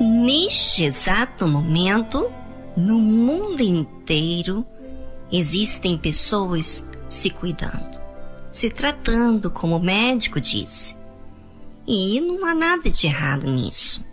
Neste exato momento, no mundo inteiro, existem pessoas se cuidando, se tratando como o médico disse. E não há nada de errado nisso.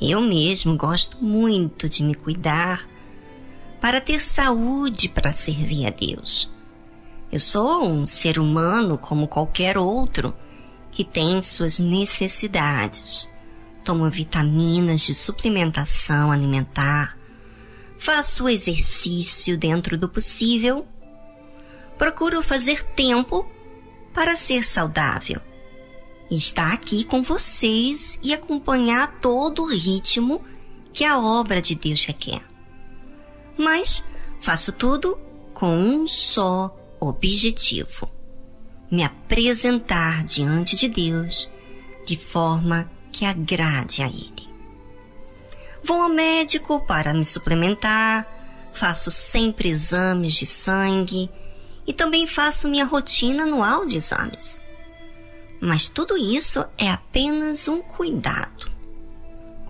Eu mesmo gosto muito de me cuidar para ter saúde para servir a Deus. Eu sou um ser humano como qualquer outro que tem suas necessidades. Tomo vitaminas de suplementação alimentar, faço exercício dentro do possível, procuro fazer tempo para ser saudável. Estar aqui com vocês e acompanhar todo o ritmo que a obra de Deus requer mas faço tudo com um só objetivo: me apresentar diante de Deus de forma que agrade a Ele. Vou ao médico para me suplementar, faço sempre exames de sangue e também faço minha rotina anual de exames. Mas tudo isso é apenas um cuidado.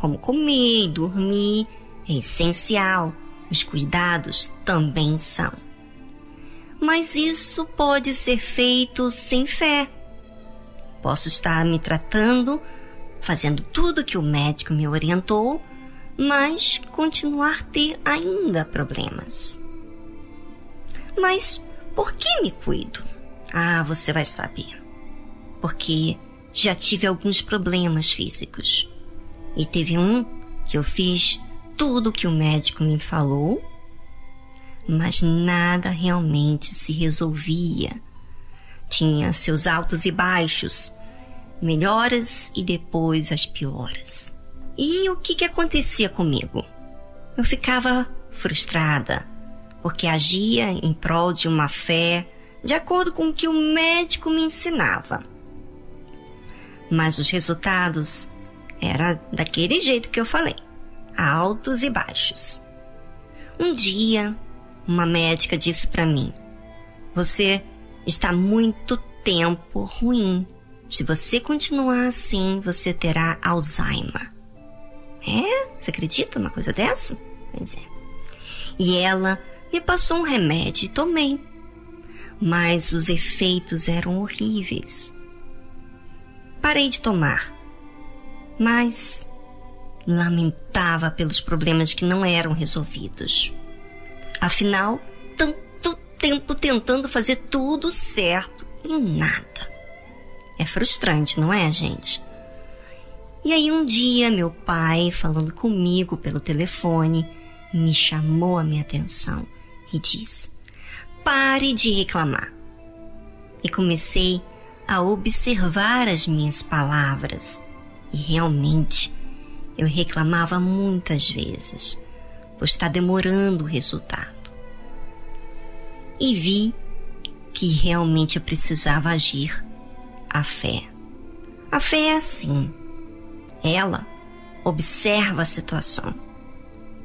Como comer e dormir é essencial os cuidados também são. Mas isso pode ser feito sem fé. Posso estar me tratando, fazendo tudo que o médico me orientou, mas continuar a ter ainda problemas. Mas por que me cuido? Ah, você vai saber. Porque já tive alguns problemas físicos. E teve um que eu fiz tudo o que o médico me falou, mas nada realmente se resolvia. Tinha seus altos e baixos, melhoras e depois as pioras. E o que, que acontecia comigo? Eu ficava frustrada, porque agia em prol de uma fé de acordo com o que o médico me ensinava. Mas os resultados era daquele jeito que eu falei altos e baixos. Um dia, uma médica disse para mim: Você está muito tempo ruim. Se você continuar assim, você terá Alzheimer. É? Você acredita numa coisa dessa? Pois é. E ela me passou um remédio e tomei. Mas os efeitos eram horríveis. Parei de tomar. Mas lamentava pelos problemas que não eram resolvidos. Afinal, tanto tempo tentando fazer tudo certo e nada. É frustrante, não é, gente? E aí um dia meu pai, falando comigo pelo telefone, me chamou a minha atenção e disse: "Pare de reclamar". E comecei a observar as minhas palavras e realmente eu reclamava muitas vezes, por estar demorando o resultado. E vi que realmente eu precisava agir a fé. A fé é assim. Ela observa a situação,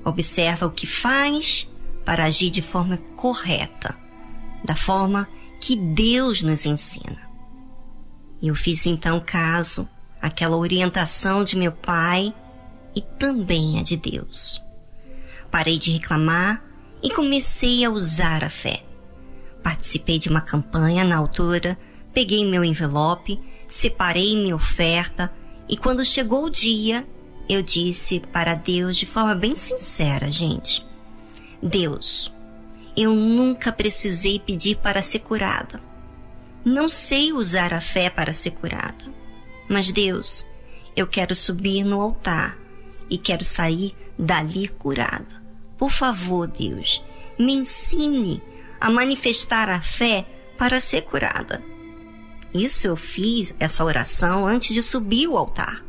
observa o que faz para agir de forma correta, da forma que Deus nos ensina. Eu fiz então caso àquela orientação de meu pai e também a de Deus. Parei de reclamar e comecei a usar a fé. Participei de uma campanha na altura, peguei meu envelope, separei minha oferta e quando chegou o dia, eu disse para Deus de forma bem sincera, gente: Deus, eu nunca precisei pedir para ser curada. Não sei usar a fé para ser curada. Mas Deus, eu quero subir no altar e quero sair dali curada. Por favor, Deus, me ensine a manifestar a fé para ser curada. Isso eu fiz essa oração antes de subir o altar.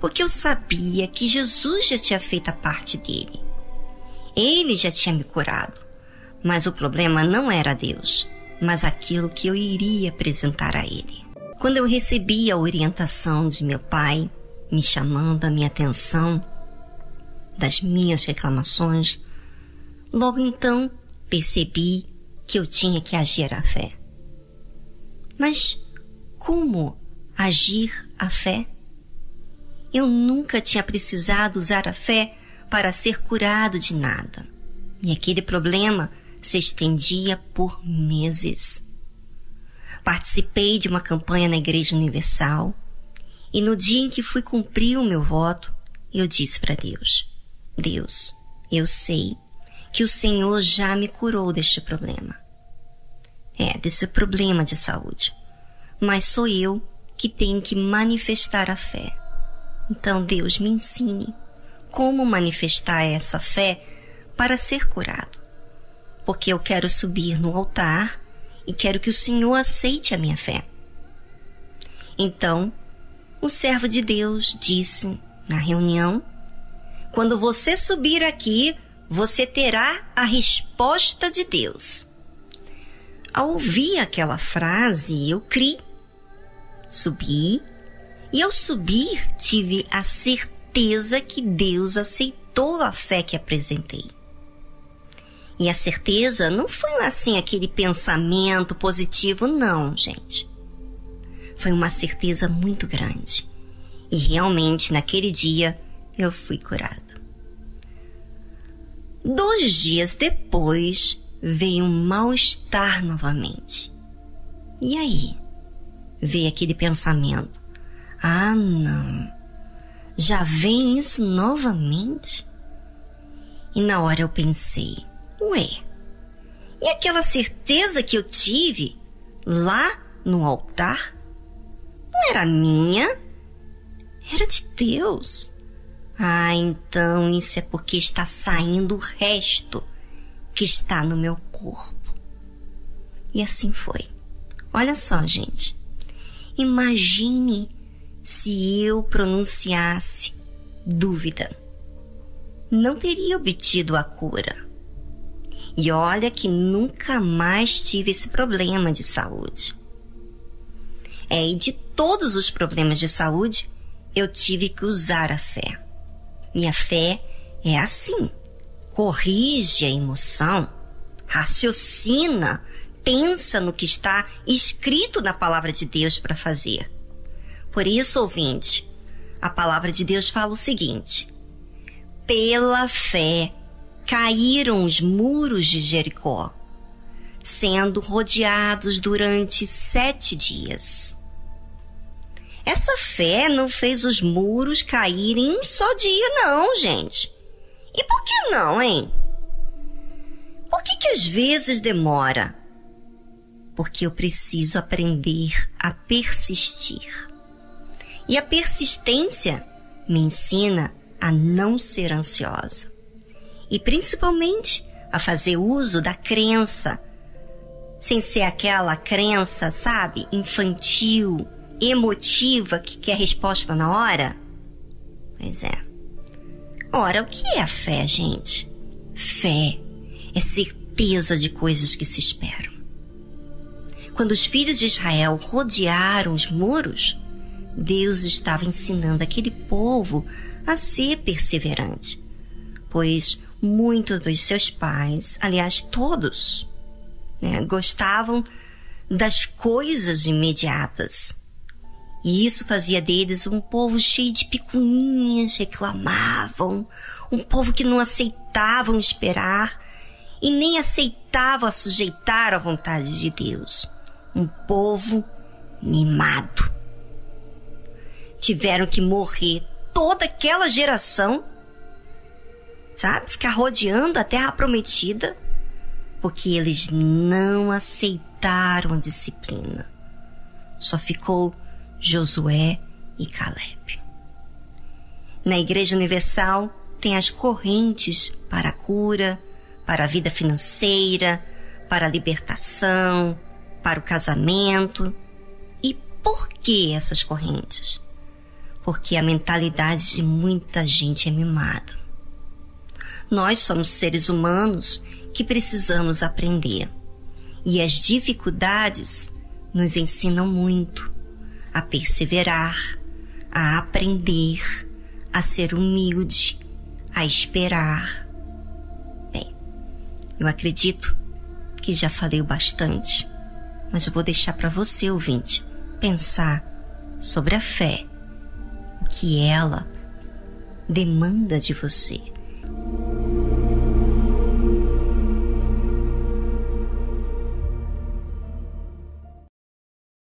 Porque eu sabia que Jesus já tinha feito a parte dele. Ele já tinha me curado. Mas o problema não era Deus, mas aquilo que eu iria apresentar a ele. Quando eu recebi a orientação de meu pai, me chamando a minha atenção das minhas reclamações, logo então percebi que eu tinha que agir à fé. Mas como agir a fé. Eu nunca tinha precisado usar a fé para ser curado de nada. E aquele problema se estendia por meses. Participei de uma campanha na Igreja Universal e no dia em que fui cumprir o meu voto, eu disse para Deus: Deus, eu sei que o Senhor já me curou deste problema. É, desse problema de saúde. Mas sou eu que tenho que manifestar a fé. Então, Deus, me ensine como manifestar essa fé para ser curado. Porque eu quero subir no altar e quero que o Senhor aceite a minha fé. Então, o servo de Deus disse na reunião: Quando você subir aqui, você terá a resposta de Deus. Ao ouvir aquela frase, eu criei. Subi, e ao subir, tive a certeza que Deus aceitou a fé que apresentei. E a certeza não foi assim aquele pensamento positivo, não, gente. Foi uma certeza muito grande. E realmente, naquele dia, eu fui curada. Dois dias depois, veio um mal-estar novamente. E aí? Veio aquele pensamento: ah, não, já vem isso novamente? E na hora eu pensei: ué, e aquela certeza que eu tive lá no altar? Não era minha, era de Deus. Ah, então isso é porque está saindo o resto que está no meu corpo. E assim foi. Olha só, gente. Imagine se eu pronunciasse dúvida. Não teria obtido a cura. E olha que nunca mais tive esse problema de saúde. É, e de todos os problemas de saúde, eu tive que usar a fé. E a fé é assim: corrige a emoção, raciocina, pensa no que está escrito na palavra de Deus para fazer. Por isso, ouvinte, a palavra de Deus fala o seguinte: pela fé caíram os muros de Jericó, sendo rodeados durante sete dias. Essa fé não fez os muros caírem em um só dia, não, gente. E por que não, hein? Por que, que às vezes demora? Porque eu preciso aprender a persistir. E a persistência me ensina a não ser ansiosa. E principalmente a fazer uso da crença, sem ser aquela crença, sabe, infantil, emotiva que quer resposta na hora? Pois é. Ora, o que é fé, gente? Fé é certeza de coisas que se esperam. Quando os filhos de Israel rodearam os muros, Deus estava ensinando aquele povo a ser perseverante, pois muitos dos seus pais, aliás, todos, né, gostavam das coisas imediatas e isso fazia deles um povo cheio de picuinhas, reclamavam, um povo que não aceitavam esperar e nem aceitava sujeitar à vontade de Deus. Um povo mimado. Tiveram que morrer toda aquela geração, sabe? Ficar rodeando a terra prometida, porque eles não aceitaram a disciplina. Só ficou Josué e Caleb. Na Igreja Universal tem as correntes para a cura, para a vida financeira, para a libertação, para o casamento. E por que essas correntes? Porque a mentalidade de muita gente é mimada. Nós somos seres humanos que precisamos aprender. E as dificuldades nos ensinam muito a perseverar, a aprender, a ser humilde, a esperar. Bem, eu acredito que já falei bastante, mas eu vou deixar para você, ouvinte, pensar sobre a fé, o que ela demanda de você